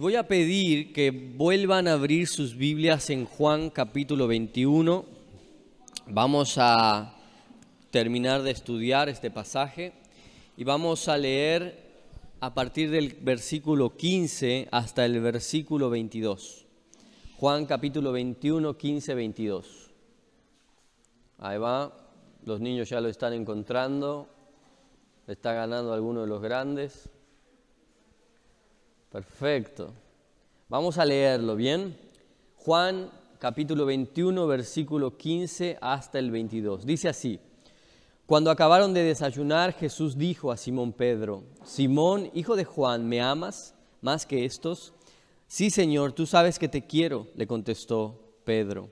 Voy a pedir que vuelvan a abrir sus Biblias en Juan capítulo 21. Vamos a terminar de estudiar este pasaje y vamos a leer a partir del versículo 15 hasta el versículo 22. Juan capítulo 21, 15, 22. Ahí va, los niños ya lo están encontrando, está ganando alguno de los grandes. Perfecto. Vamos a leerlo, ¿bien? Juan capítulo 21, versículo 15 hasta el 22. Dice así, cuando acabaron de desayunar, Jesús dijo a Simón Pedro, Simón, hijo de Juan, ¿me amas más que estos? Sí, Señor, tú sabes que te quiero, le contestó Pedro.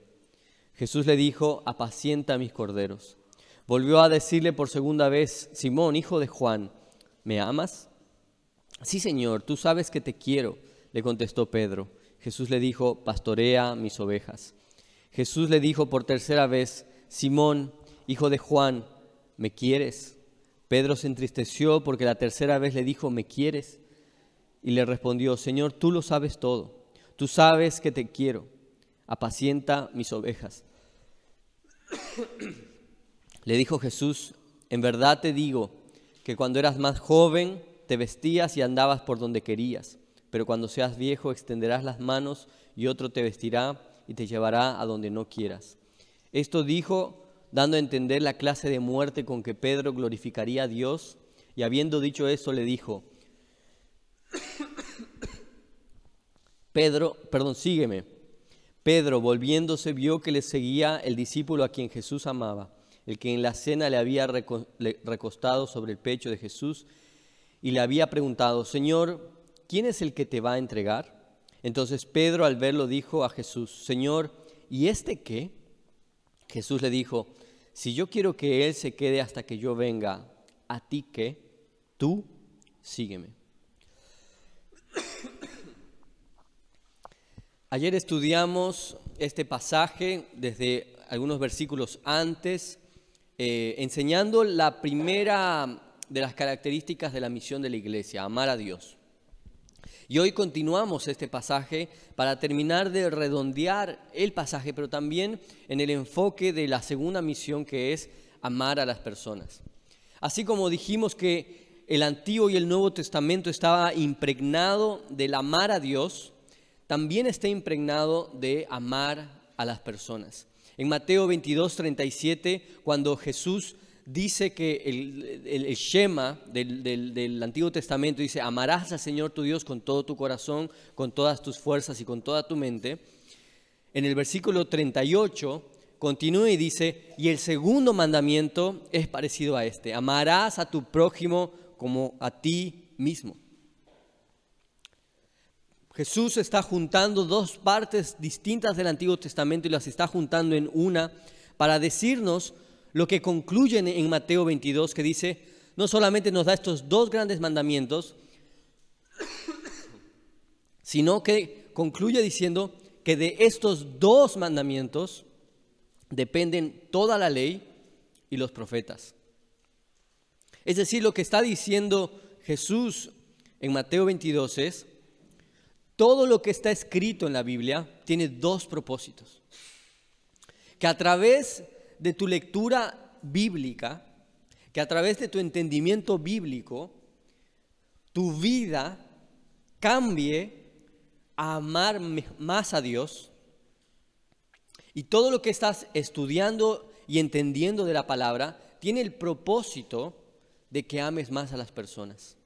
Jesús le dijo, apacienta mis corderos. Volvió a decirle por segunda vez, Simón, hijo de Juan, ¿me amas? Sí, Señor, tú sabes que te quiero, le contestó Pedro. Jesús le dijo, pastorea mis ovejas. Jesús le dijo por tercera vez, Simón, hijo de Juan, ¿me quieres? Pedro se entristeció porque la tercera vez le dijo, ¿me quieres? Y le respondió, Señor, tú lo sabes todo, tú sabes que te quiero, apacienta mis ovejas. le dijo Jesús, en verdad te digo que cuando eras más joven, te vestías y andabas por donde querías, pero cuando seas viejo extenderás las manos y otro te vestirá y te llevará a donde no quieras. Esto dijo dando a entender la clase de muerte con que Pedro glorificaría a Dios, y habiendo dicho eso le dijo, Pedro, perdón, sígueme. Pedro, volviéndose, vio que le seguía el discípulo a quien Jesús amaba, el que en la cena le había recostado sobre el pecho de Jesús y le había preguntado, Señor, ¿quién es el que te va a entregar? Entonces Pedro al verlo dijo a Jesús, Señor, ¿y este qué? Jesús le dijo, si yo quiero que Él se quede hasta que yo venga, ¿a ti qué? Tú sígueme. Ayer estudiamos este pasaje desde algunos versículos antes, eh, enseñando la primera de las características de la misión de la iglesia, amar a Dios. Y hoy continuamos este pasaje para terminar de redondear el pasaje, pero también en el enfoque de la segunda misión que es amar a las personas. Así como dijimos que el Antiguo y el Nuevo Testamento estaba impregnado del amar a Dios, también está impregnado de amar a las personas. En Mateo 22, 37, cuando Jesús dice que el, Shema del, del, Antiguo Testamento dice, amarás al Señor tu Dios con todo tu corazón, con todas tus fuerzas y con toda tu mente. En el versículo 38 continúa y dice, y el segundo mandamiento es parecido a este, amarás a tu prójimo como a ti mismo. Jesús está juntando dos partes distintas del Antiguo Testamento y las está juntando en una para decirnos lo que concluye en Mateo 22, que dice, no solamente nos da estos dos grandes mandamientos, sino que concluye diciendo que de estos dos mandamientos dependen toda la ley y los profetas. Es decir, lo que está diciendo Jesús en Mateo 22 es, todo lo que está escrito en la Biblia tiene dos propósitos. Que a través de tu lectura bíblica, que a través de tu entendimiento bíblico, tu vida cambie a amar más a Dios y todo lo que estás estudiando y entendiendo de la palabra tiene el propósito de que ames más a las personas.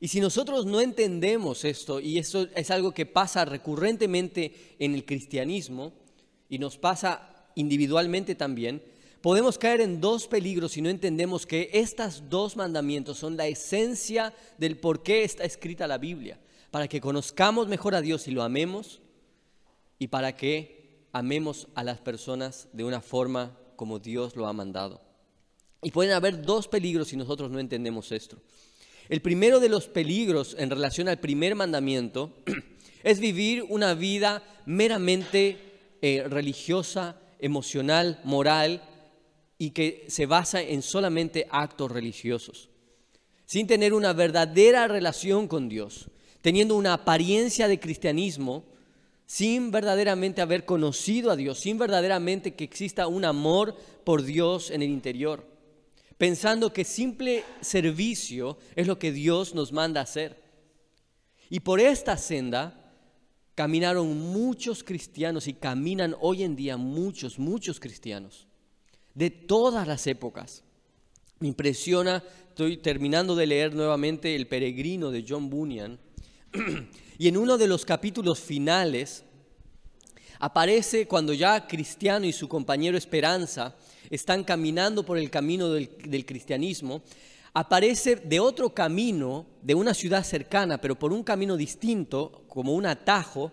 Y si nosotros no entendemos esto, y eso es algo que pasa recurrentemente en el cristianismo, y nos pasa individualmente también, podemos caer en dos peligros si no entendemos que estos dos mandamientos son la esencia del por qué está escrita la Biblia, para que conozcamos mejor a Dios y lo amemos, y para que amemos a las personas de una forma como Dios lo ha mandado. Y pueden haber dos peligros si nosotros no entendemos esto. El primero de los peligros en relación al primer mandamiento es vivir una vida meramente eh, religiosa emocional, moral y que se basa en solamente actos religiosos, sin tener una verdadera relación con Dios, teniendo una apariencia de cristianismo, sin verdaderamente haber conocido a Dios, sin verdaderamente que exista un amor por Dios en el interior, pensando que simple servicio es lo que Dios nos manda hacer. Y por esta senda caminaron muchos cristianos y caminan hoy en día muchos, muchos cristianos de todas las épocas. Me impresiona, estoy terminando de leer nuevamente El peregrino de John Bunyan, y en uno de los capítulos finales aparece cuando ya Cristiano y su compañero Esperanza están caminando por el camino del, del cristianismo, aparece de otro camino, de una ciudad cercana, pero por un camino distinto, como un atajo,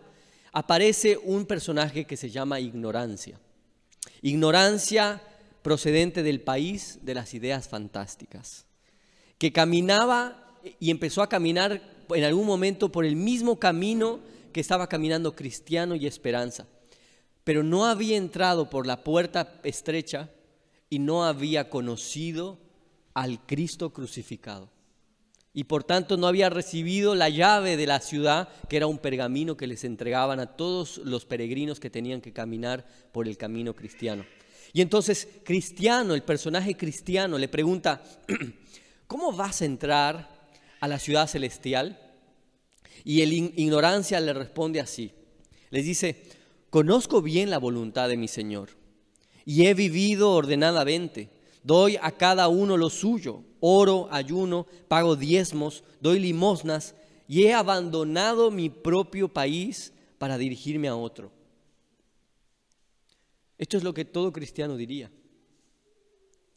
aparece un personaje que se llama ignorancia. Ignorancia procedente del país de las ideas fantásticas, que caminaba y empezó a caminar en algún momento por el mismo camino que estaba caminando Cristiano y Esperanza, pero no había entrado por la puerta estrecha y no había conocido al Cristo crucificado. Y por tanto no había recibido la llave de la ciudad, que era un pergamino que les entregaban a todos los peregrinos que tenían que caminar por el camino cristiano. Y entonces Cristiano, el personaje cristiano, le pregunta, ¿cómo vas a entrar a la ciudad celestial? Y el ignorancia le responde así. Les dice, conozco bien la voluntad de mi Señor y he vivido ordenadamente. Doy a cada uno lo suyo, oro, ayuno, pago diezmos, doy limosnas y he abandonado mi propio país para dirigirme a otro. Esto es lo que todo cristiano diría.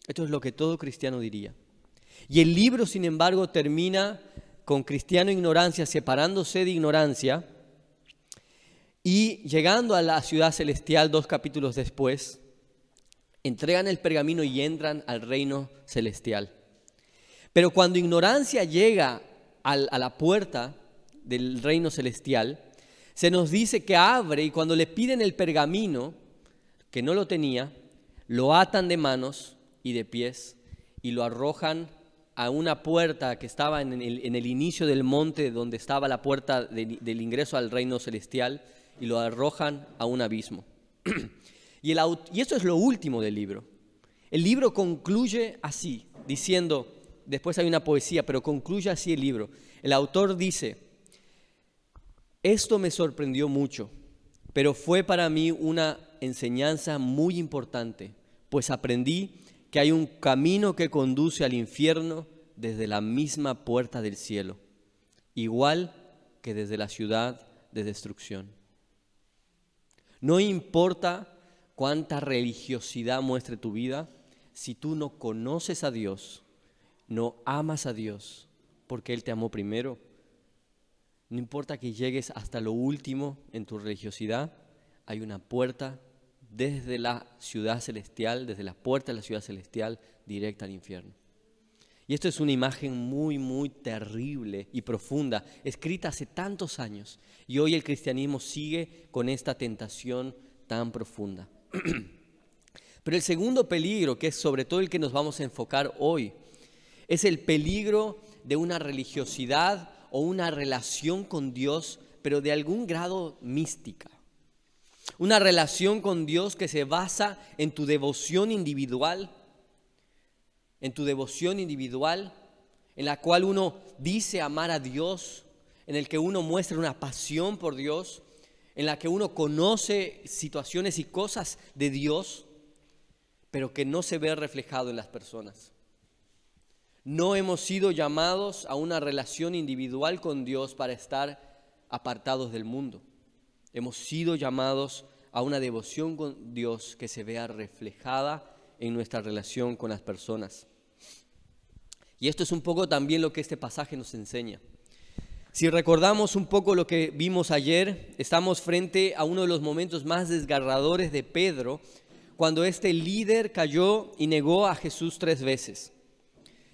Esto es lo que todo cristiano diría. Y el libro, sin embargo, termina con cristiano ignorancia separándose de ignorancia y llegando a la ciudad celestial dos capítulos después, entregan el pergamino y entran al reino celestial. Pero cuando ignorancia llega a la puerta del reino celestial, se nos dice que abre y cuando le piden el pergamino, que no lo tenía, lo atan de manos y de pies y lo arrojan a una puerta que estaba en el, inicio del monte donde estaba la puerta del ingreso al reino celestial y lo arrojan a un abismo. y, y esto es lo último del libro. El libro concluye así, diciendo, después hay una poesía, pero concluye así el libro. El autor dice, esto me sorprendió mucho, pero fue para mí una enseñanza muy importante, pues aprendí que hay un camino que conduce al infierno desde la misma puerta del cielo, igual que desde la ciudad de destrucción. No importa cuánta religiosidad muestre tu vida, si tú no conoces a Dios, no amas a Dios, porque Él te amó primero, no importa que llegues hasta lo último en tu religiosidad, hay una puerta desde la ciudad celestial, desde la puerta de la ciudad celestial, directa al infierno. Y esto es una imagen muy, muy terrible y profunda, escrita hace tantos años. Y hoy el cristianismo sigue con esta tentación tan profunda. Pero el segundo peligro, que es sobre todo el que nos vamos a enfocar hoy, es el peligro de una religiosidad o una relación con Dios, pero de algún grado mística. Una relación con Dios que se basa en tu devoción individual, en tu devoción individual, en la cual uno dice amar a Dios, en el que uno muestra una pasión por Dios, en la que uno conoce situaciones y cosas de Dios, pero que no se ve reflejado en las personas. No hemos sido llamados a una relación individual con Dios para estar apartados del mundo. Hemos sido llamados a una devoción con Dios que se vea reflejada en nuestra relación con las personas. Y esto es un poco también lo que este pasaje nos enseña. Si recordamos un poco lo que vimos ayer, estamos frente a uno de los momentos más desgarradores de Pedro, cuando este líder cayó y negó a Jesús tres veces.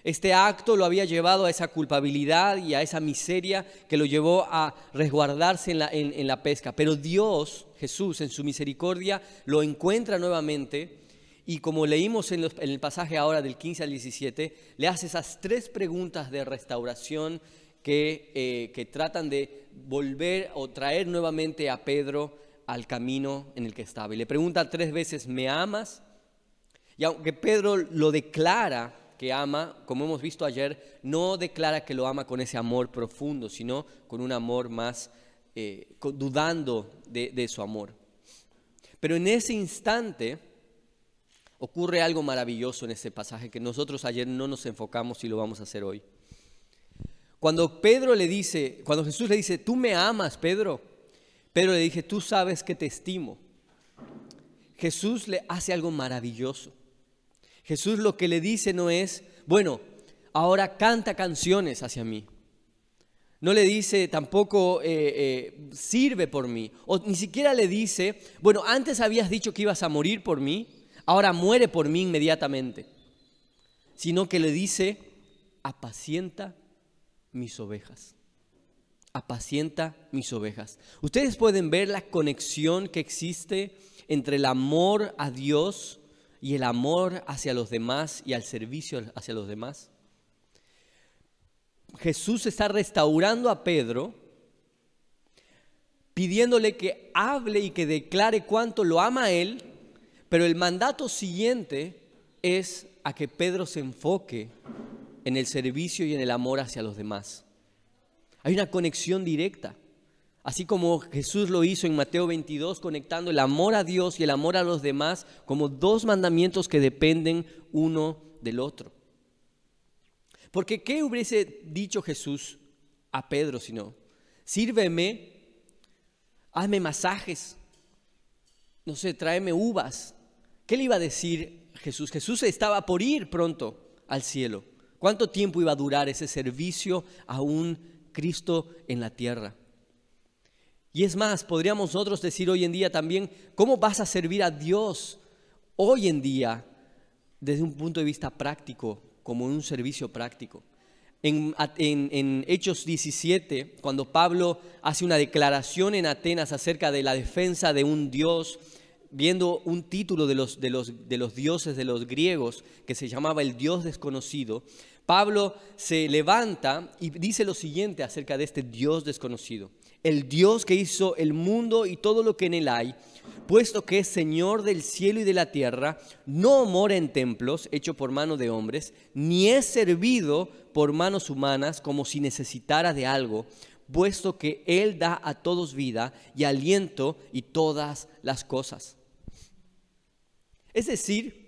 Este acto lo había llevado a esa culpabilidad y a esa miseria que lo llevó a resguardarse en la, pesca. Pero Dios, Jesús, en su misericordia, lo encuentra nuevamente y como leímos en, el pasaje ahora del 15 al 17, le hace esas tres preguntas de restauración que, eh, que tratan de volver o traer nuevamente a Pedro al camino en el que estaba. Y le pregunta tres veces, ¿me amas? Y aunque Pedro lo declara que ama, como hemos visto ayer, no declara que lo ama con ese amor profundo, sino con un amor más eh, dudando de su amor. Pero en ese instante ocurre algo maravilloso en ese pasaje que nosotros ayer no nos enfocamos y lo vamos a hacer hoy. Cuando Pedro le dice, cuando Jesús le dice, tú me amas, Pedro, Pedro le dice, tú sabes que te estimo. Jesús le hace algo maravilloso. Jesús lo que le dice no es, bueno, ahora canta canciones hacia mí. No le dice tampoco, eh, eh, sirve por mí. O ni siquiera le dice, bueno, antes habías dicho que ibas a morir por mí, ahora muere por mí inmediatamente. Sino que le dice, apacienta mis ovejas. Apacienta mis ovejas. Ustedes pueden ver la conexión que existe entre el amor a Dios y el amor hacia los demás y al servicio hacia los demás. Jesús está restaurando a Pedro, pidiéndole que hable y que declare cuánto lo ama a él, pero el mandato siguiente es a que Pedro se enfoque en el servicio y en el amor hacia los demás. Hay una conexión directa. Así como Jesús lo hizo en Mateo 22, conectando el amor a Dios y el amor a los demás como dos mandamientos que dependen uno del otro. Porque ¿qué hubiese dicho Jesús a Pedro si no? Sírveme, hazme masajes, no sé, tráeme uvas. ¿Qué le iba a decir Jesús? Jesús estaba por ir pronto al cielo. ¿Cuánto tiempo iba a durar ese servicio a un Cristo en la tierra? Y es más, podríamos nosotros decir hoy en día también, ¿cómo vas a servir a Dios hoy en día desde un punto de vista práctico? como un servicio práctico. En, Hechos 17, cuando Pablo hace una declaración en Atenas acerca de la defensa de un Dios, viendo un título de los, de los, de los dioses de los griegos que se llamaba el Dios desconocido, Pablo se levanta y dice lo siguiente acerca de este Dios desconocido. El Dios que hizo el mundo y todo lo que en él hay, puesto que es Señor del cielo y de la tierra, no mora en templos hechos por mano de hombres, ni es servido por manos humanas como si necesitara de algo, puesto que Él da a todos vida y aliento y todas las cosas. Es decir,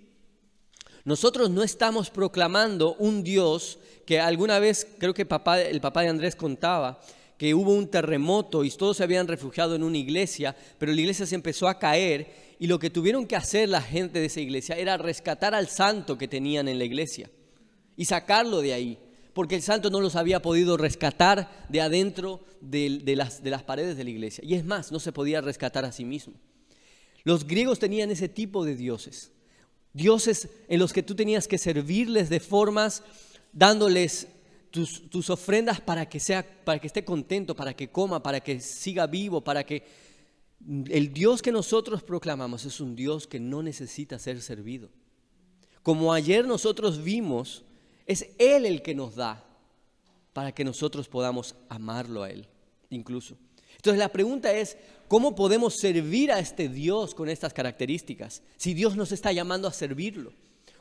nosotros no estamos proclamando un Dios que alguna vez, creo que papá, el papá de Andrés contaba, que hubo un terremoto y todos se habían refugiado en una iglesia, pero la iglesia se empezó a caer y lo que tuvieron que hacer la gente de esa iglesia era rescatar al santo que tenían en la iglesia y sacarlo de ahí, porque el santo no los había podido rescatar de adentro de, las, de las paredes de la iglesia. Y es más, no se podía rescatar a sí mismo. Los griegos tenían ese tipo de dioses, dioses en los que tú tenías que servirles de formas dándoles tus, ofrendas para que, sea, para que esté contento, para que coma, para que siga vivo, para que... El Dios que nosotros proclamamos es un Dios que no necesita ser servido. Como ayer nosotros vimos, es Él el que nos da para que nosotros podamos amarlo a Él, incluso. Entonces la pregunta es, ¿cómo podemos servir a este Dios con estas características? Si Dios nos está llamando a servirlo.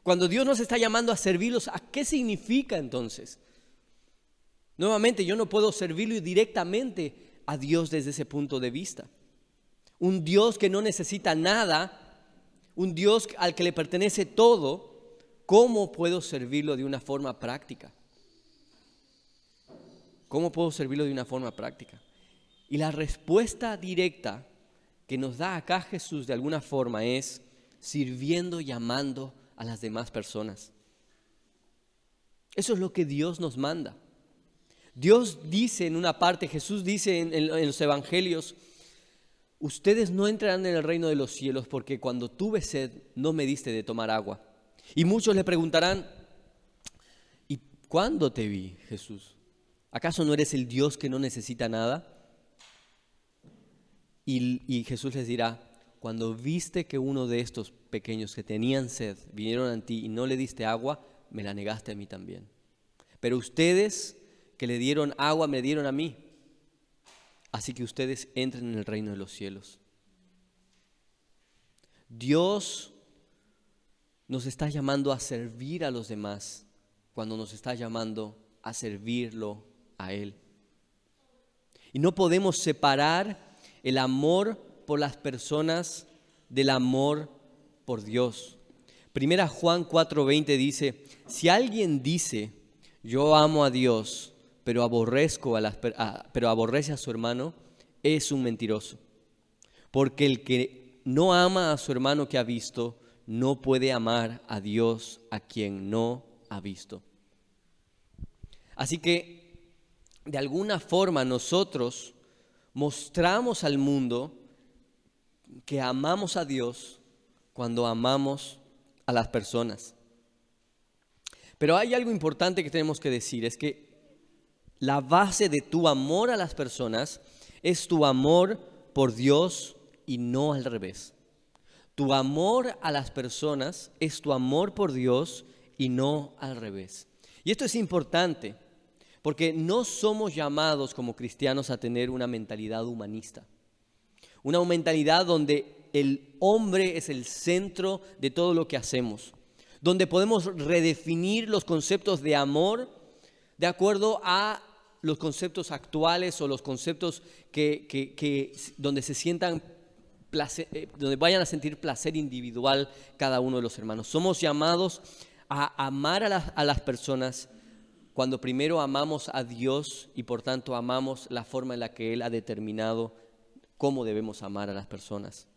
Cuando Dios nos está llamando a servirlos, ¿a qué significa entonces? Nuevamente, yo no puedo servirle directamente a Dios desde ese punto de vista. Un Dios que no necesita nada, un Dios al que le pertenece todo, ¿cómo puedo servirlo de una forma práctica? ¿Cómo puedo servirlo de una forma práctica? Y la respuesta directa que nos da acá Jesús de alguna forma es sirviendo y amando a las demás personas. Eso es lo que Dios nos manda. Dios dice en una parte, Jesús dice en, los evangelios, ustedes no entrarán en el reino de los cielos porque cuando tuve sed no me diste de tomar agua. Y muchos le preguntarán, ¿y cuándo te vi, Jesús? ¿Acaso no eres el Dios que no necesita nada? Y, Jesús les dirá, cuando viste que uno de estos pequeños que tenían sed vinieron a ti y no le diste agua, me la negaste a mí también. Pero ustedes que le dieron agua me dieron a mí. Así que ustedes entren en el reino de los cielos. Dios nos está llamando a servir a los demás cuando nos está llamando a servirlo a Él. Y no podemos separar el amor por las personas del amor por Dios. Primera Juan 4:20 dice, si alguien dice, yo amo a Dios, pero, aborrezco a las, pero aborrece a su hermano, es un mentiroso. Porque el que no ama a su hermano que ha visto, no puede amar a Dios a quien no ha visto. Así que, de alguna forma, nosotros mostramos al mundo que amamos a Dios cuando amamos a las personas. Pero hay algo importante que tenemos que decir, es que la base de tu amor a las personas es tu amor por Dios y no al revés. Tu amor a las personas es tu amor por Dios y no al revés. Y esto es importante porque no somos llamados como cristianos a tener una mentalidad humanista. Una mentalidad donde el hombre es el centro de todo lo que hacemos, donde podemos redefinir los conceptos de amor de acuerdo a los conceptos actuales o los conceptos que, donde se sientan eh, donde vayan a sentir placer individual cada uno de los hermanos. Somos llamados a amar a, a las personas cuando primero amamos a Dios y por tanto amamos la forma en la que Él ha determinado cómo debemos amar a las personas.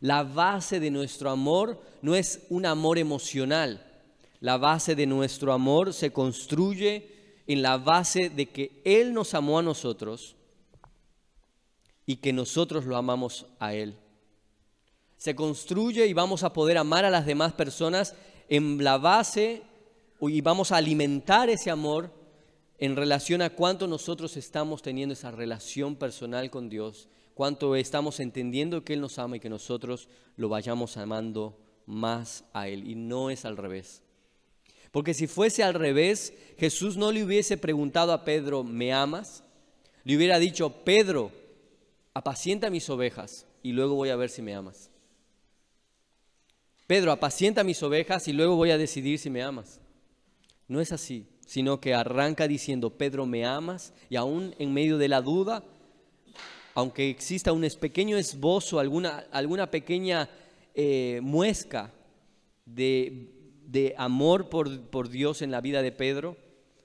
La base de nuestro amor no es un amor emocional. La base de nuestro amor se construye en la base de que Él nos amó a nosotros y que nosotros lo amamos a Él. Se construye y vamos a poder amar a las demás personas en la base y vamos a alimentar ese amor en relación a cuánto nosotros estamos teniendo esa relación personal con Dios cuánto estamos entendiendo que Él nos ama y que nosotros lo vayamos amando más a Él. Y no es al revés. Porque si fuese al revés, Jesús no le hubiese preguntado a Pedro, ¿me amas? Le hubiera dicho, Pedro, apacienta mis ovejas y luego voy a ver si me amas. Pedro, apacienta mis ovejas y luego voy a decidir si me amas. No es así, sino que arranca diciendo, Pedro, ¿me amas? Y aún en medio de la duda, aunque exista un pequeño esbozo, alguna, alguna pequeña eh, muesca de, amor por, por Dios en la vida de Pedro,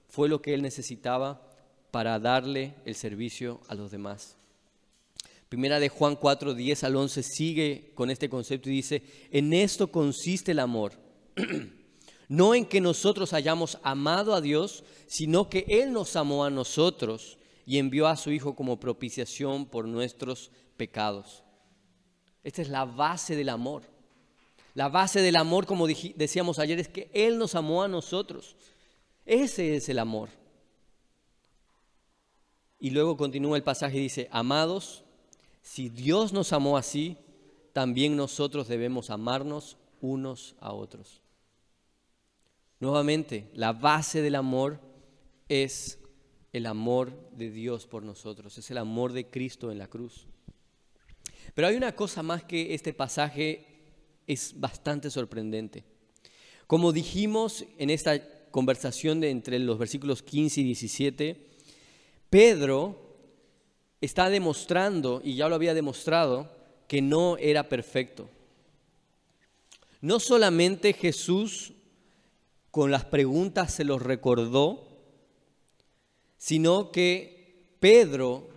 fue lo que él necesitaba para darle el servicio a los demás. Primera de Juan 4, 10 al 11 sigue con este concepto y dice, en esto consiste el amor, no en que nosotros hayamos amado a Dios, sino que Él nos amó a nosotros y envió a su Hijo como propiciación por nuestros pecados. Esta es la base del amor. La base del amor, como decíamos ayer, es que Él nos amó a nosotros. Ese es el amor. Y luego continúa el pasaje y dice, amados, si Dios nos amó así, también nosotros debemos amarnos unos a otros. Nuevamente, la base del amor es el amor de Dios por nosotros, es el amor de Cristo en la cruz. Pero hay una cosa más que este pasaje es bastante sorprendente. Como dijimos en esta conversación de entre los versículos 15 y 17, Pedro está demostrando, y ya lo había demostrado, que no era perfecto. No solamente Jesús con las preguntas se los recordó, sino que Pedro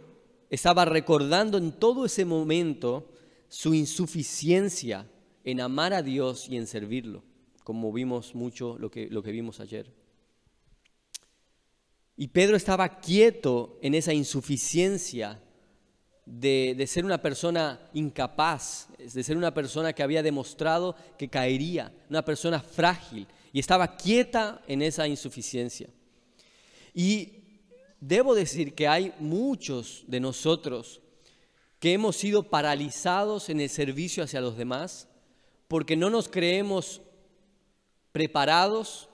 estaba recordando en todo ese momento su insuficiencia en amar a Dios y en servirlo, como vimos mucho lo que, lo que vimos ayer. Y Pedro estaba quieto en esa insuficiencia de, de, ser una persona incapaz, de ser una persona que había demostrado que caería, una persona frágil, y estaba quieta en esa insuficiencia. Y debo decir que hay muchos de nosotros que hemos sido paralizados en el servicio hacia los demás porque no nos creemos preparados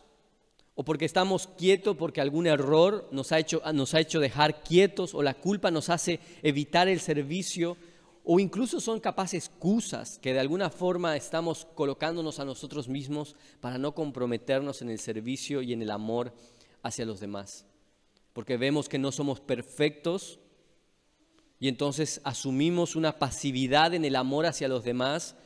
o porque estamos quietos porque algún error nos ha, hecho, nos ha hecho dejar quietos, o la culpa nos hace evitar el servicio, o incluso son capaces excusas que de alguna forma estamos colocándonos a nosotros mismos para no comprometernos en el servicio y en el amor hacia los demás. Porque vemos que no somos perfectos y entonces asumimos una pasividad en el amor hacia los demás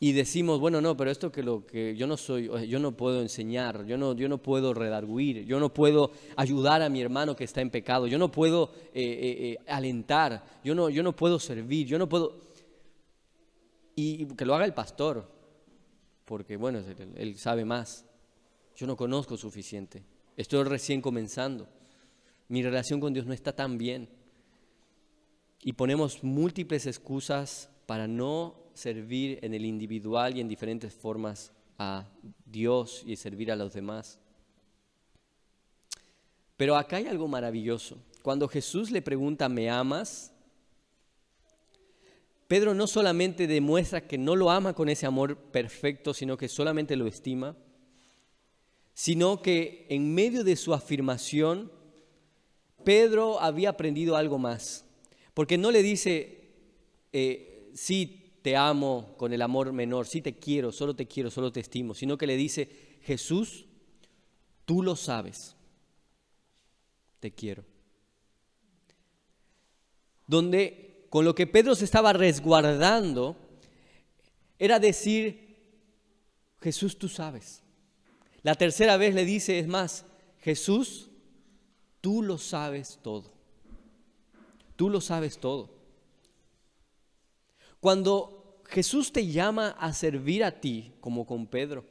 y decimos, bueno, no, pero esto que lo que yo no soy, yo no puedo enseñar, yo no, yo no puedo redarguir, yo no puedo ayudar a mi hermano que está en pecado, yo no puedo eh, eh, eh, alentar, yo no, yo no puedo servir, yo no puedo... Y que lo haga el pastor, porque bueno, él sabe más. Yo no conozco suficiente, estoy recién comenzando, mi relación con Dios no está tan bien. Y ponemos múltiples excusas para no servir en el individual y en diferentes formas a Dios y servir a los demás. Pero acá hay algo maravilloso. Cuando Jesús le pregunta, ¿me amas? Pedro no solamente demuestra que no lo ama con ese amor perfecto, sino que solamente lo estima, sino que en medio de su afirmación, Pedro había aprendido algo más. Porque no le dice, eh, sí, te amo con el amor menor, sí te quiero, solo te quiero, solo te estimo, sino que le dice, Jesús, tú lo sabes, te quiero. Donde con lo que Pedro se estaba resguardando era decir, Jesús, tú sabes. La tercera vez le dice, es más, Jesús, tú lo sabes todo. Tú lo sabes todo. Cuando Jesús te llama a servir a ti, como con Pedro,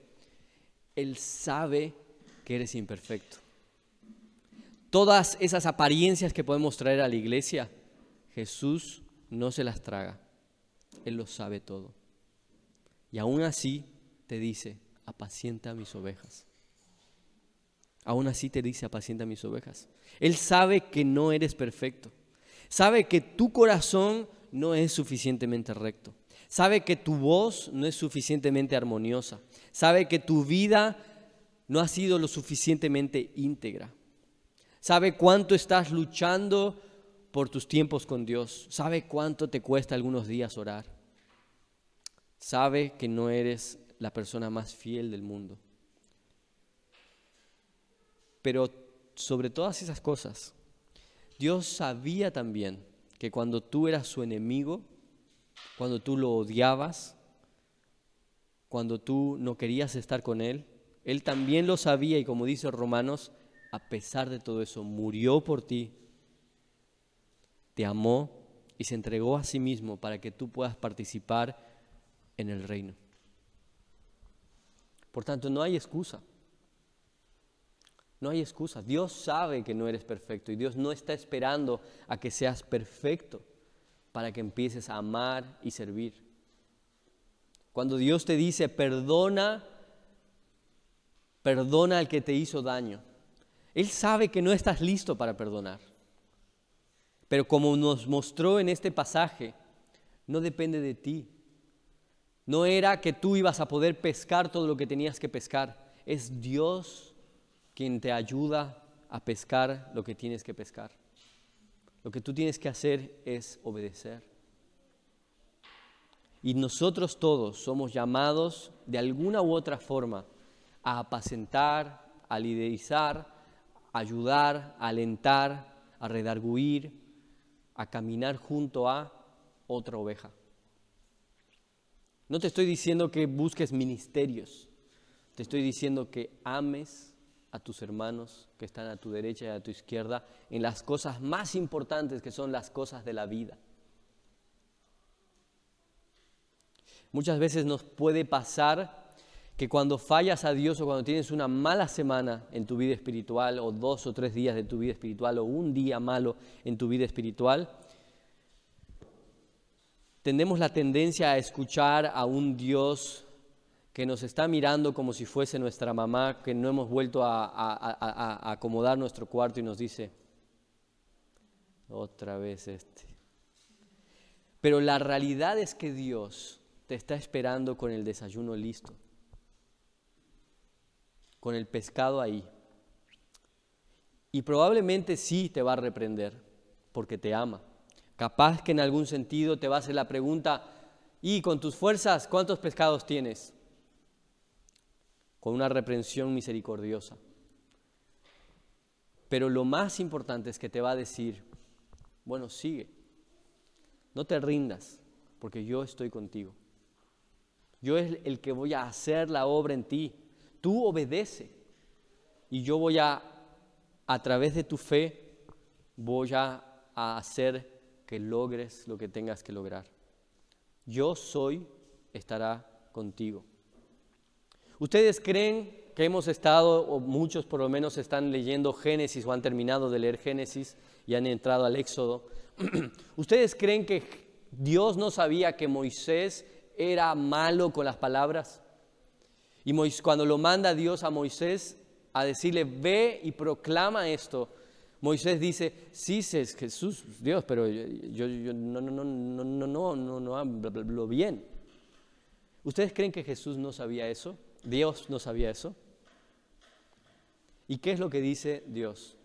Él sabe que eres imperfecto. Todas esas apariencias que podemos traer a la iglesia, Jesús no se las traga. Él lo sabe todo. Y aún así te dice, apacienta mis ovejas. Aún así te dice, apacienta mis ovejas. Él sabe que no eres perfecto. Sabe que tu corazón no es suficientemente recto. Sabe que tu voz no es suficientemente armoniosa. Sabe que tu vida no ha sido lo suficientemente íntegra. Sabe cuánto estás luchando por tus tiempos con Dios. Sabe cuánto te cuesta algunos días orar. Sabe que no eres la persona más fiel del mundo. Pero sobre todas esas cosas, Dios sabía también que cuando tú eras su enemigo, cuando tú lo odiabas, cuando tú no querías estar con Él, Él también lo sabía y como dice Romanos, a pesar de todo eso, murió por ti, te amó y se entregó a sí mismo para que tú puedas participar en el reino. Por tanto, no hay excusa. No hay excusa. Dios sabe que no eres perfecto y Dios no está esperando a que seas perfecto para que empieces a amar y servir. Cuando Dios te dice, perdona, perdona al que te hizo daño. Él sabe que no estás listo para perdonar. Pero como nos mostró en este pasaje, no depende de ti. No era que tú ibas a poder pescar todo lo que tenías que pescar. Es Dios quien te ayuda a pescar lo que tienes que pescar. Lo que tú tienes que hacer es obedecer. Y nosotros todos somos llamados de alguna u otra forma a apacentar, a liderizar, a ayudar, a alentar, a redarguir, a caminar junto a otra oveja. No te estoy diciendo que busques ministerios, te estoy diciendo que ames a tus hermanos que están a tu derecha y a tu izquierda en las cosas más importantes que son las cosas de la vida. Muchas veces nos puede pasar que cuando fallas a Dios o cuando tienes una mala semana en tu vida espiritual o dos o tres días de tu vida espiritual o un día malo en tu vida espiritual, tendemos la tendencia a escuchar a un Dios que nos está mirando como si fuese nuestra mamá, que no hemos vuelto a, acomodar nuestro cuarto y nos dice, otra vez este. Pero la realidad es que Dios te está esperando con el desayuno listo. con el pescado ahí. Y probablemente sí te va a reprender porque te ama. Capaz que en algún sentido te va a hacer la pregunta, ¿y con tus fuerzas cuántos pescados tienes? Con una reprensión misericordiosa. Pero lo más importante es que te va a decir, bueno, sigue, no te rindas, porque yo estoy contigo. Yo es el que voy a hacer la obra en ti. Tú obedece y yo voy a, a través de tu fe, voy a, a hacer que logres lo que tengas que lograr. Yo soy, estará contigo. ¿Ustedes creen que hemos estado, o muchos por lo menos están leyendo Génesis o han terminado de leer Génesis y han entrado al Éxodo? ¿Ustedes creen que Dios no sabía que Moisés era malo con las palabras. Y cuando lo manda Dios a Moisés a decirle, ve y proclama esto, Moisés dice, sí, es Jesús, Dios, pero yo, no, no, no, no, no, no, no, no hablo bien. ¿Ustedes creen que Jesús no sabía eso? ¿Dios no sabía eso? ¿Y qué es lo que dice Dios?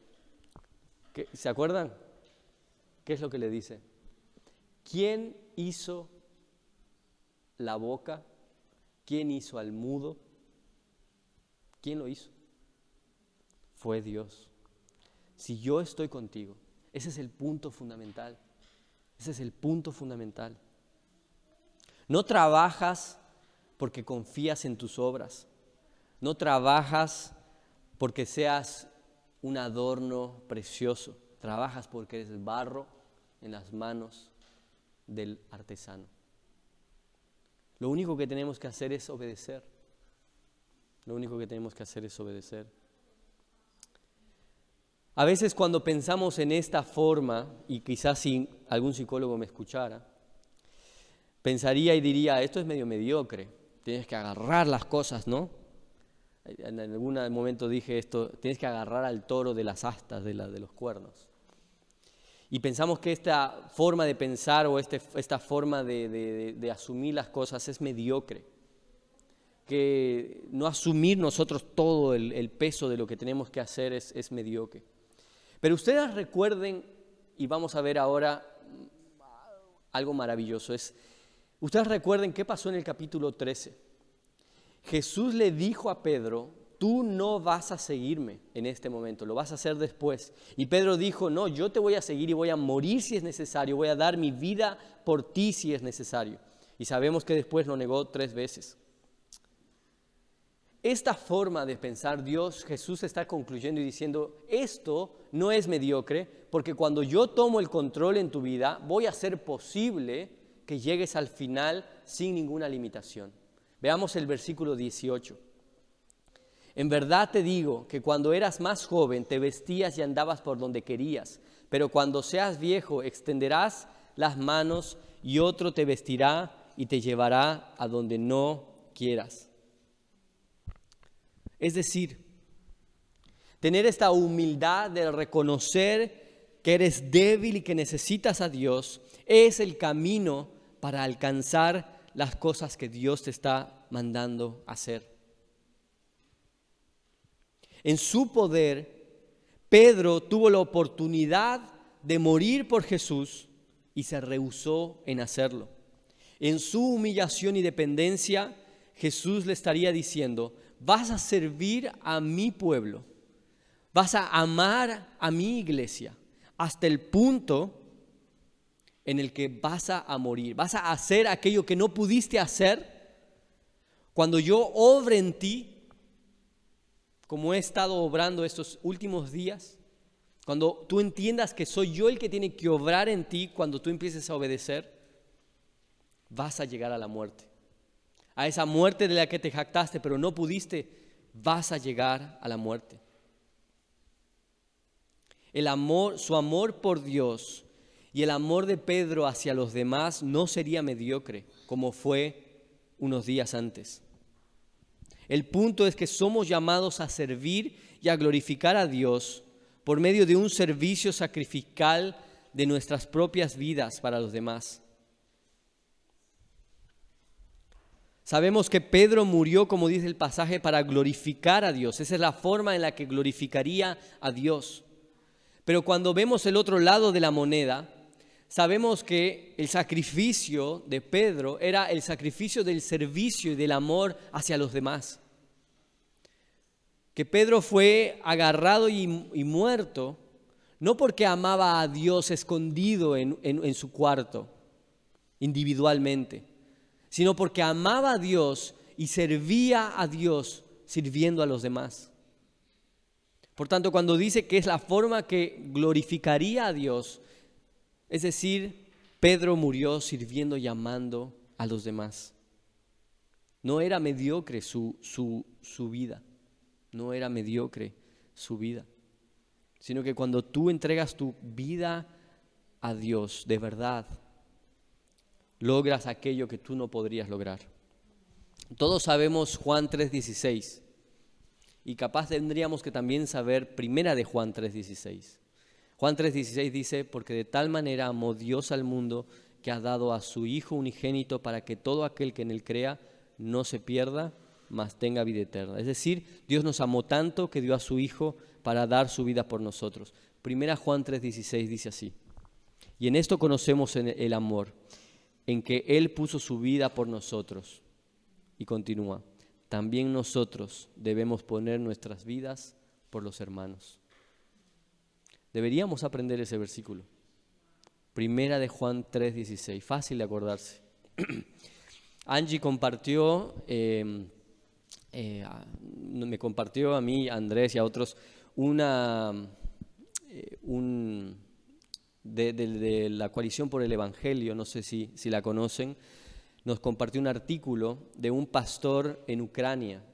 ¿Se acuerdan? ¿Qué es lo que le dice? ¿Quién hizo la boca? ¿Quién hizo al mudo? ¿Quién lo hizo? Fue Dios. Si yo estoy contigo, ese es el punto fundamental. Ese es el punto fundamental. No trabajas porque confías en tus obras. No trabajas porque seas un adorno precioso. Trabajas porque eres barro en las manos del artesano. Lo único que tenemos que hacer es obedecer. Lo único que tenemos que hacer es obedecer. A veces cuando pensamos en esta forma, y quizás si algún psicólogo me escuchara, pensaría y diría, esto es medio mediocre, tienes que agarrar las cosas, ¿no? En algún momento dije esto, tienes que agarrar al toro de las astas, de, de los cuernos. Y pensamos que esta forma de pensar o este, esta forma de, asumir las cosas es mediocre. Que no asumir nosotros todo el, peso de lo que tenemos que hacer es, es mediocre. Pero ustedes recuerden, y vamos a ver ahora algo maravilloso, es, ustedes recuerden qué pasó en el capítulo 13. Jesús le dijo a Pedro, tú no vas a seguirme en este momento, lo vas a hacer después. Y Pedro dijo, no, yo te voy a seguir y voy a morir si es necesario, voy a dar mi vida por ti si es necesario. Y sabemos que después lo negó tres veces. Esta forma de pensar Dios, Jesús está concluyendo y diciendo, esto no es mediocre, porque cuando yo tomo el control en tu vida, voy a hacer posible que llegues al final sin ninguna limitación. Veamos el versículo 18. En verdad te digo que cuando eras más joven te vestías y andabas por donde querías, pero cuando seas viejo extenderás las manos y otro te vestirá y te llevará a donde no quieras. Es decir, tener esta humildad de reconocer que eres débil y que necesitas a Dios es el camino para alcanzar las cosas que Dios te está mandando hacer. En su poder, Pedro tuvo la oportunidad de morir por Jesús y se rehusó en hacerlo. En su humillación y dependencia, Jesús le estaría diciendo, vas a servir a mi pueblo, vas a amar a mi iglesia hasta el punto en el que vas a morir, vas a hacer aquello que no pudiste hacer cuando yo obre en ti como he estado obrando estos últimos días, cuando tú entiendas que soy yo el que tiene que obrar en ti, cuando tú empieces a obedecer, vas a llegar a la muerte. A esa muerte de la que te jactaste, pero no pudiste, vas a llegar a la muerte. El amor, su amor por Dios y el amor de Pedro hacia los demás no sería mediocre como fue unos días antes. El punto es que somos llamados a servir y a glorificar a Dios por medio de un servicio sacrificial de nuestras propias vidas para los demás. Sabemos que Pedro murió, como dice el pasaje, para glorificar a Dios. Esa es la forma en la que glorificaría a Dios. Pero cuando vemos el otro lado de la moneda, sabemos que el sacrificio de Pedro era el sacrificio del servicio y del amor hacia los demás. Que Pedro fue agarrado y, muerto no porque amaba a Dios escondido en su cuarto, individualmente sino porque amaba a Dios y servía a Dios sirviendo a los demás. Por tanto, cuando dice que es la forma que glorificaría a Dios, es decir, Pedro murió sirviendo y amando a los demás. No era mediocre su, su, su vida, no era mediocre su vida, sino que cuando tú entregas tu vida a Dios de verdad, logras aquello que tú no podrías lograr. Todos sabemos Juan 3:16 y capaz tendríamos que también saber primera de Juan 3:16. Juan 3:16 dice, porque de tal manera amó Dios al mundo que ha dado a su Hijo unigénito para que todo aquel que en él crea no se pierda, mas tenga vida eterna. Es decir, Dios nos amó tanto que dio a su Hijo para dar su vida por nosotros. Primera Juan 3:16 dice así. Y en esto conocemos el amor, en que Él puso su vida por nosotros. Y continúa, también nosotros debemos poner nuestras vidas por los hermanos. Deberíamos aprender ese versículo. Primera de Juan 3:16, fácil de acordarse. Angie compartió, em, eh, me compartió a mí, a Andrés y a otros, una, eh, de, la coalición por el Evangelio, no sé si, si la conocen, nos compartió un artículo de un pastor en Ucrania,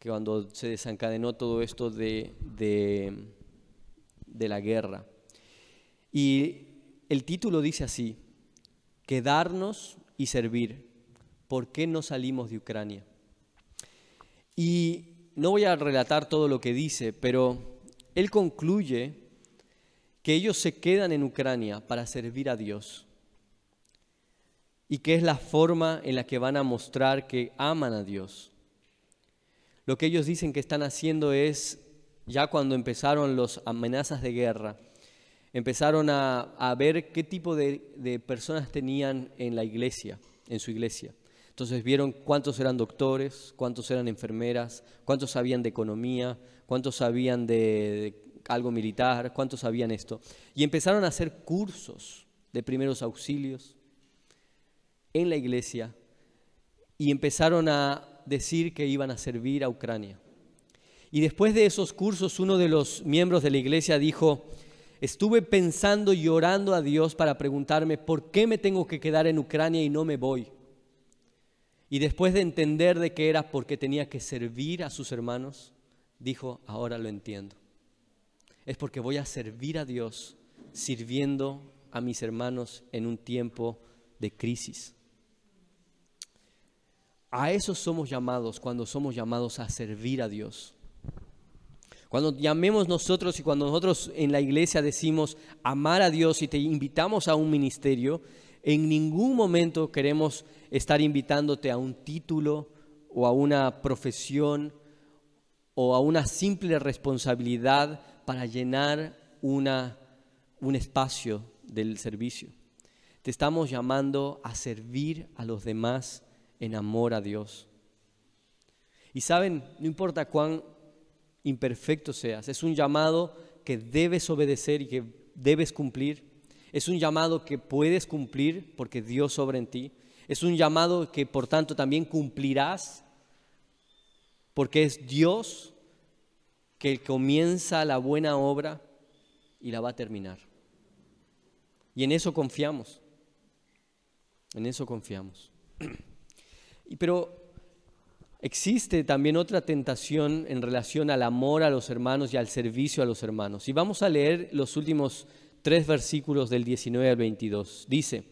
que cuando se desencadenó todo esto de, de, la guerra. Y el título dice así, quedarnos y servir. ¿Por qué no salimos de Ucrania? Y no voy a relatar todo lo que dice, pero él concluye que ellos se quedan en Ucrania para servir a Dios y que es la forma en la que van a mostrar que aman a Dios. Lo que ellos dicen que están haciendo es, ya cuando empezaron las amenazas de guerra, empezaron a, ver qué tipo de, personas tenían en la iglesia, en su iglesia. Entonces vieron cuántos eran doctores, cuántos eran enfermeras, cuántos sabían de economía, cuántos sabían de, algo militar, cuántos sabían esto. Y empezaron a hacer cursos de primeros auxilios en la iglesia y empezaron a decir que iban a servir a Ucrania. Y después de esos cursos, uno de los miembros de la iglesia dijo, estuve pensando y orando a Dios para preguntarme, ¿por qué me tengo que quedar en Ucrania y no me voy? Y después de entender de que era porque tenía que servir a sus hermanos, dijo, ahora lo entiendo es porque voy a servir a Dios sirviendo a mis hermanos en un tiempo de crisis. A eso somos llamados cuando somos llamados a servir a Dios. Cuando llamemos nosotros y cuando nosotros en la iglesia decimos amar a Dios y te invitamos a un ministerio, en ningún momento queremos estar invitándote a un título o a una profesión o a una simple responsabilidad para llenar una, un espacio del servicio. Te estamos llamando a servir a los demás en amor a Dios. Y saben, no importa cuán imperfecto seas, es un llamado que debes obedecer y que debes cumplir. Es un llamado que puedes cumplir porque Dios sobra en ti. Es un llamado que por tanto también cumplirás porque es Dios que comienza la buena obra y la va a terminar. Y en eso confiamos. En eso confiamos. Pero existe también otra tentación en relación al amor a los hermanos y al servicio a los hermanos. Y vamos a leer los últimos tres versículos del 19 al 22. Dice,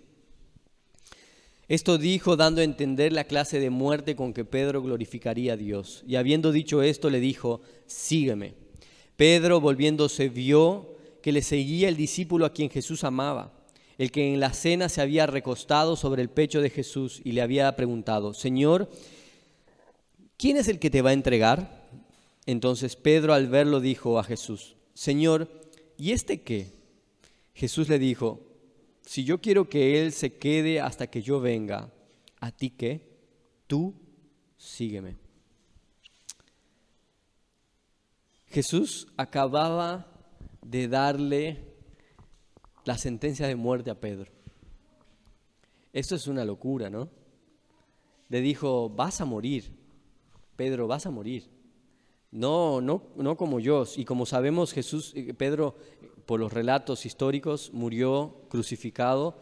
esto dijo dando a entender la clase de muerte con que Pedro glorificaría a Dios. Y habiendo dicho esto, le dijo, sígueme. Pedro, volviéndose, vio que le seguía el discípulo a quien Jesús amaba. el que en la cena se había recostado sobre el pecho de Jesús y le había preguntado, Señor, ¿quién es el que te va a entregar? Entonces Pedro al verlo dijo a Jesús, Señor, ¿y este qué? Jesús le dijo, si yo quiero que Él se quede hasta que yo venga, ¿a ti qué? Tú sígueme. Jesús acababa de darle la sentencia de muerte a Pedro. Esto es una locura, ¿no? Le dijo, vas a morir, Pedro, vas a morir. No, no, no como yo. Y como sabemos, Jesús, eh, Pedro, por los relatos históricos, murió crucificado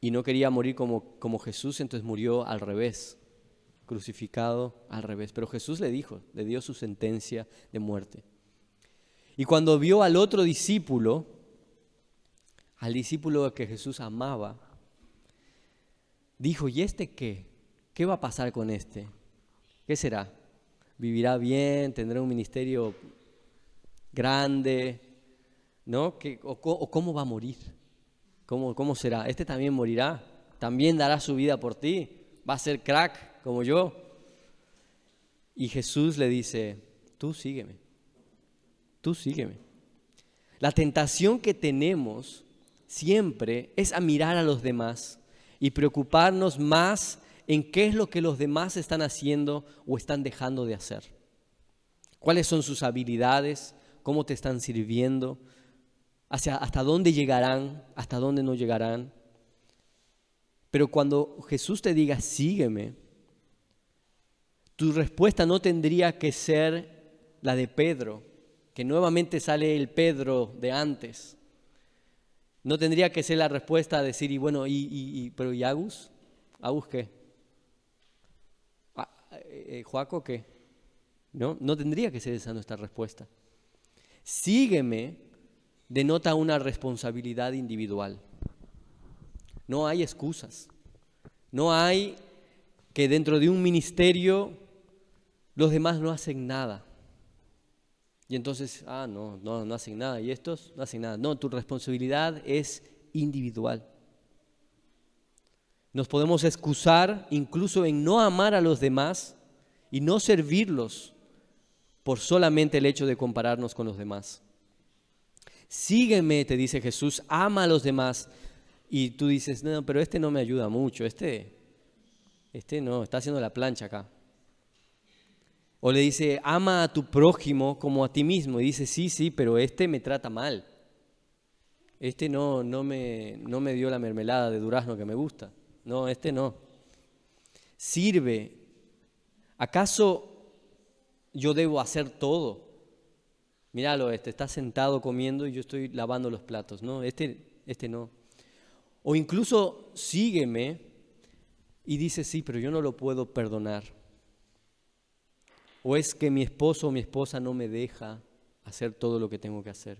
y no quería morir como, como Jesús, entonces murió al revés, crucificado al revés. Pero Jesús le dijo, le dio su sentencia de muerte. Y cuando vio al otro discípulo, al discípulo que Jesús amaba, dijo, ¿y este qué? ¿Qué va a pasar con este? ¿Qué será? ¿Vivirá bien? ¿Tendrá un ministerio grande? ¿No? o, cómo va a morir? ¿Cómo, ¿Cómo será? ¿Este también morirá? ¿También dará su vida por ti? ¿Va a ser crack como yo? Y Jesús le dice, tú sígueme, tú sígueme. La tentación que tenemos siempre es a mirar a los demás y preocuparnos más en qué es lo que los demás están haciendo o están dejando de hacer. ¿Cuáles son sus habilidades? ¿Cómo te están sirviendo? ¿Hasta dónde llegarán? ¿Hasta dónde no llegarán? Pero cuando Jesús te diga, sígueme, tu respuesta no tendría que ser la de Pedro, que nuevamente sale el Pedro de antes no tendría que ser la respuesta a decir, y bueno, y, pero ¿y Agus? ¿Agus qué? Eh, ¿Juaco qué? No, no tendría que ser esa nuestra respuesta. Sígueme denota una responsabilidad individual. No hay excusas. No hay que dentro de un ministerio los demás no hacen nada. Y entonces, ah, no, no, no hacen nada. Y estos no hacen nada. No, tu responsabilidad es individual. Nos podemos excusar incluso en no amar a los demás y no servirlos por solamente el hecho de compararnos con los demás. Sígueme, te dice Jesús, ama a los demás. Y tú dices, no, pero este no me ayuda mucho, este, este no, está haciendo la plancha acá. O le dice, ama a tu prójimo como a ti mismo. Y dice, sí, sí, pero este me trata mal. Este no, no, me, no me dio la mermelada de durazno que me gusta. No, este no. Sirve. ¿Acaso yo debo hacer todo? Míralo, este está sentado comiendo y yo estoy lavando los platos. No, este, este no. O incluso sígueme y dice, sí, pero yo no lo puedo perdonar. ¿O es que mi esposo o mi esposa no me deja hacer todo lo que tengo que hacer?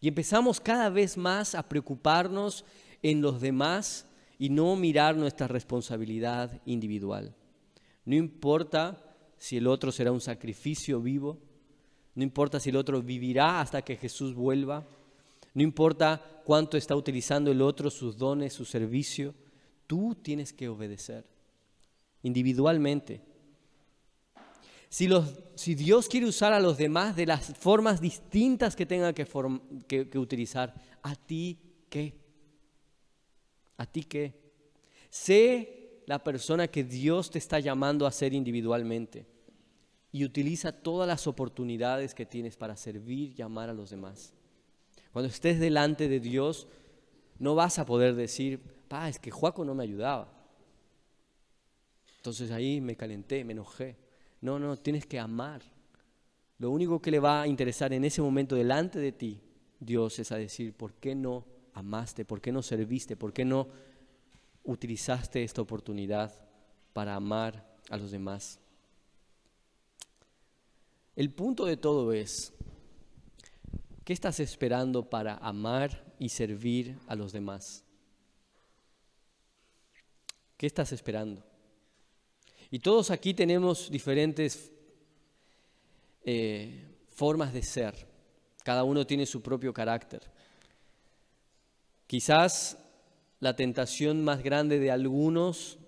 Y empezamos cada vez más a preocuparnos en los demás y no mirar nuestra responsabilidad individual. No importa si el otro será un sacrificio vivo, no importa si el otro vivirá hasta que Jesús vuelva, no importa cuánto está utilizando el otro sus dones, su servicio, tú tienes que obedecer individualmente. Si, Dios quiere usar a los demás de las formas distintas que tenga que, que utilizar, ¿a ti qué? ¿A ti qué? Sé la persona que Dios te está llamando a ser individualmente y utiliza todas las oportunidades que tienes para servir y amar a los demás. Cuando estés delante de Dios, no vas a poder decir, pa, es que Juaco no me ayudaba. Entonces ahí me calenté, me enojé. No, no, tienes que amar. Lo único que le va a interesar en ese momento delante de ti, Dios, es a decir, ¿por qué no amaste? ¿Por qué no serviste? ¿Por qué no utilizaste esta oportunidad para amar a los demás? El punto de todo es, ¿qué estás esperando para amar y servir a los demás? ¿Qué estás esperando? Y todos aquí tenemos diferentes eh, formas de ser. Cada uno tiene su propio carácter. Quizás la tentación más grande de algunos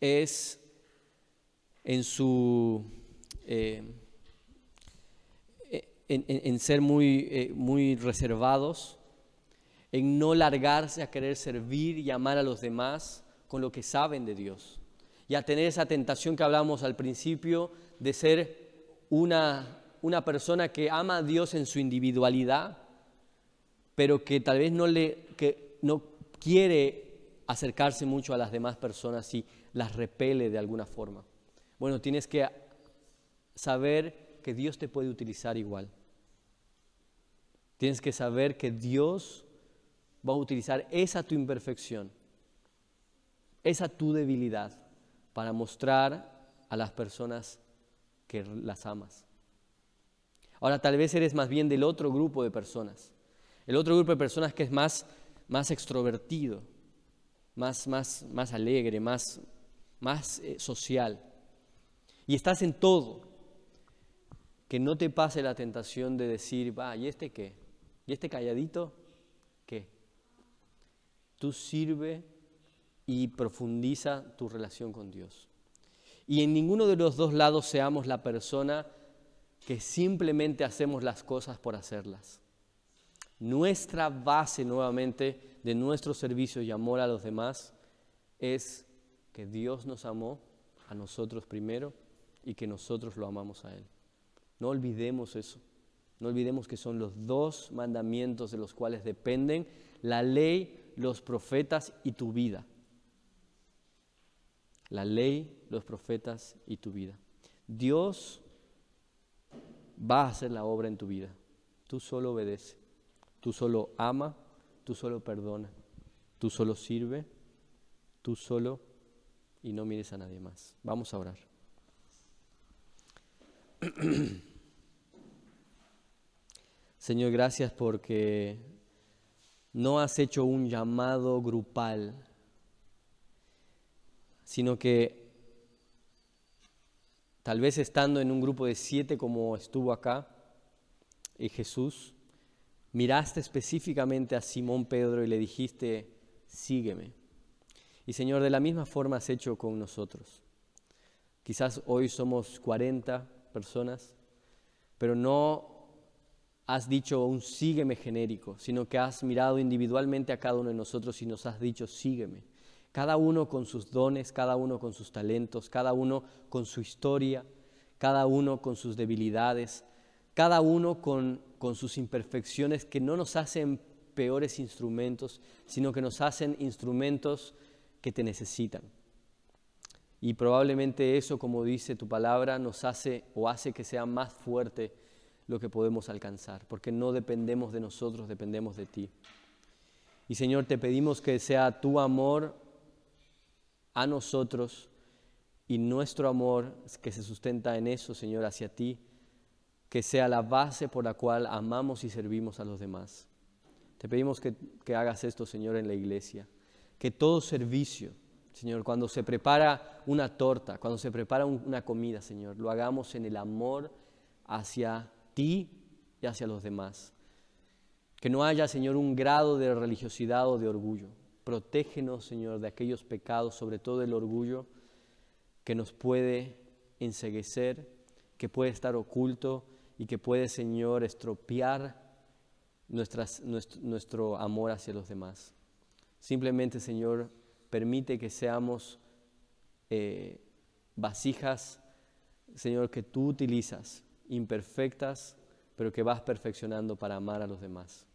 es en su eh, en, ser muy, eh, muy reservados, en no largarse a querer servir y amar a los demás con lo que saben de Dios. Y a tener esa tentación que hablamos al principio de ser una, una persona que ama a Dios en su individualidad, pero que tal vez no, le, que no quiere acercarse mucho a las demás personas y las repele de alguna forma. Bueno, tienes que saber que Dios te puede utilizar igual. Tienes que saber que Dios va a utilizar esa tu imperfección, esa tu debilidad, para mostrar a las personas que las amas. Ahora tal vez eres más bien del otro grupo de personas, el otro grupo de personas que es más, más extrovertido, más, más, más alegre, más, más eh, social. Y estás en todo. Que no te pase la tentación de decir, va, ¿y este qué? ¿Y este calladito qué? Tú sirve y profundiza tu relación con Dios. Y en ninguno de los dos lados seamos la persona que simplemente hacemos las cosas por hacerlas. Nuestra base nuevamente de nuestro servicio y amor a los demás es que Dios nos amó a nosotros primero y que nosotros lo amamos a Él. No olvidemos eso. No olvidemos que son los dos mandamientos de los cuales dependen la ley, los profetas y tu vida. La ley, los profetas y tu vida. Dios va a hacer la obra en tu vida. Tú solo obedece, tú solo ama, tú solo perdona, tú solo sirve, tú solo y no mires a nadie más. Vamos a orar. Señor, gracias porque no has hecho un llamado grupal, sino que tal vez estando en un grupo de siete como estuvo acá, y Jesús, miraste específicamente a Simón Pedro y le dijiste, sígueme. Y Señor, de la misma forma has hecho con nosotros. Quizás hoy somos 40 personas, pero no has dicho un sígueme genérico, sino que has mirado individualmente a cada uno de nosotros y nos has dicho sígueme. Cada uno con sus dones, cada uno con sus talentos, cada uno con su historia, cada uno con sus debilidades, cada uno con, con sus imperfecciones que no nos hacen peores instrumentos, sino que nos hacen instrumentos que te necesitan. Y probablemente eso, como dice tu palabra, nos hace o hace que sea más fuerte lo que podemos alcanzar, porque no dependemos de nosotros, dependemos de ti. Y Señor, te pedimos que sea tu amor a nosotros y nuestro amor que se sustenta en eso, Señor, hacia ti, que sea la base por la cual amamos y servimos a los demás. Te pedimos que, hagas esto, Señor, en la iglesia, que todo servicio, Señor, cuando se prepara una torta, cuando se prepara una comida, Señor, lo hagamos en el amor hacia ti y hacia los demás. Que no haya, Señor, un grado de religiosidad o de orgullo. Protégenos, Señor, de aquellos pecados, sobre todo el orgullo, que nos puede enseguecer, que puede estar oculto y que puede, Señor, estropear nuestras, nuestro, amor hacia los demás. Simplemente, Señor, permite que seamos eh, vasijas, Señor, que tú utilizas imperfectas, pero que vas perfeccionando para amar a los demás.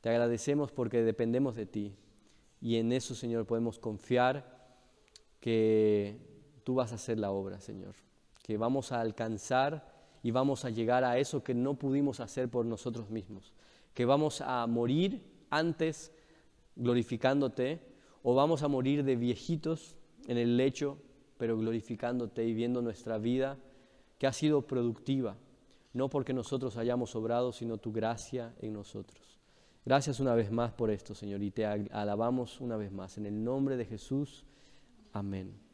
Te agradecemos porque dependemos de ti y en eso, Señor, podemos confiar que tú vas a hacer la obra, Señor, que vamos a alcanzar y vamos a llegar a eso que no pudimos hacer por nosotros mismos, que vamos a morir antes glorificándote o vamos a morir de viejitos en el lecho, pero glorificándote y viendo nuestra vida que ha sido productiva, no porque nosotros hayamos obrado, sino tu gracia en nosotros. Gracias una vez más por esto, Señor, y te alabamos una vez más. En el nombre de Jesús, amén.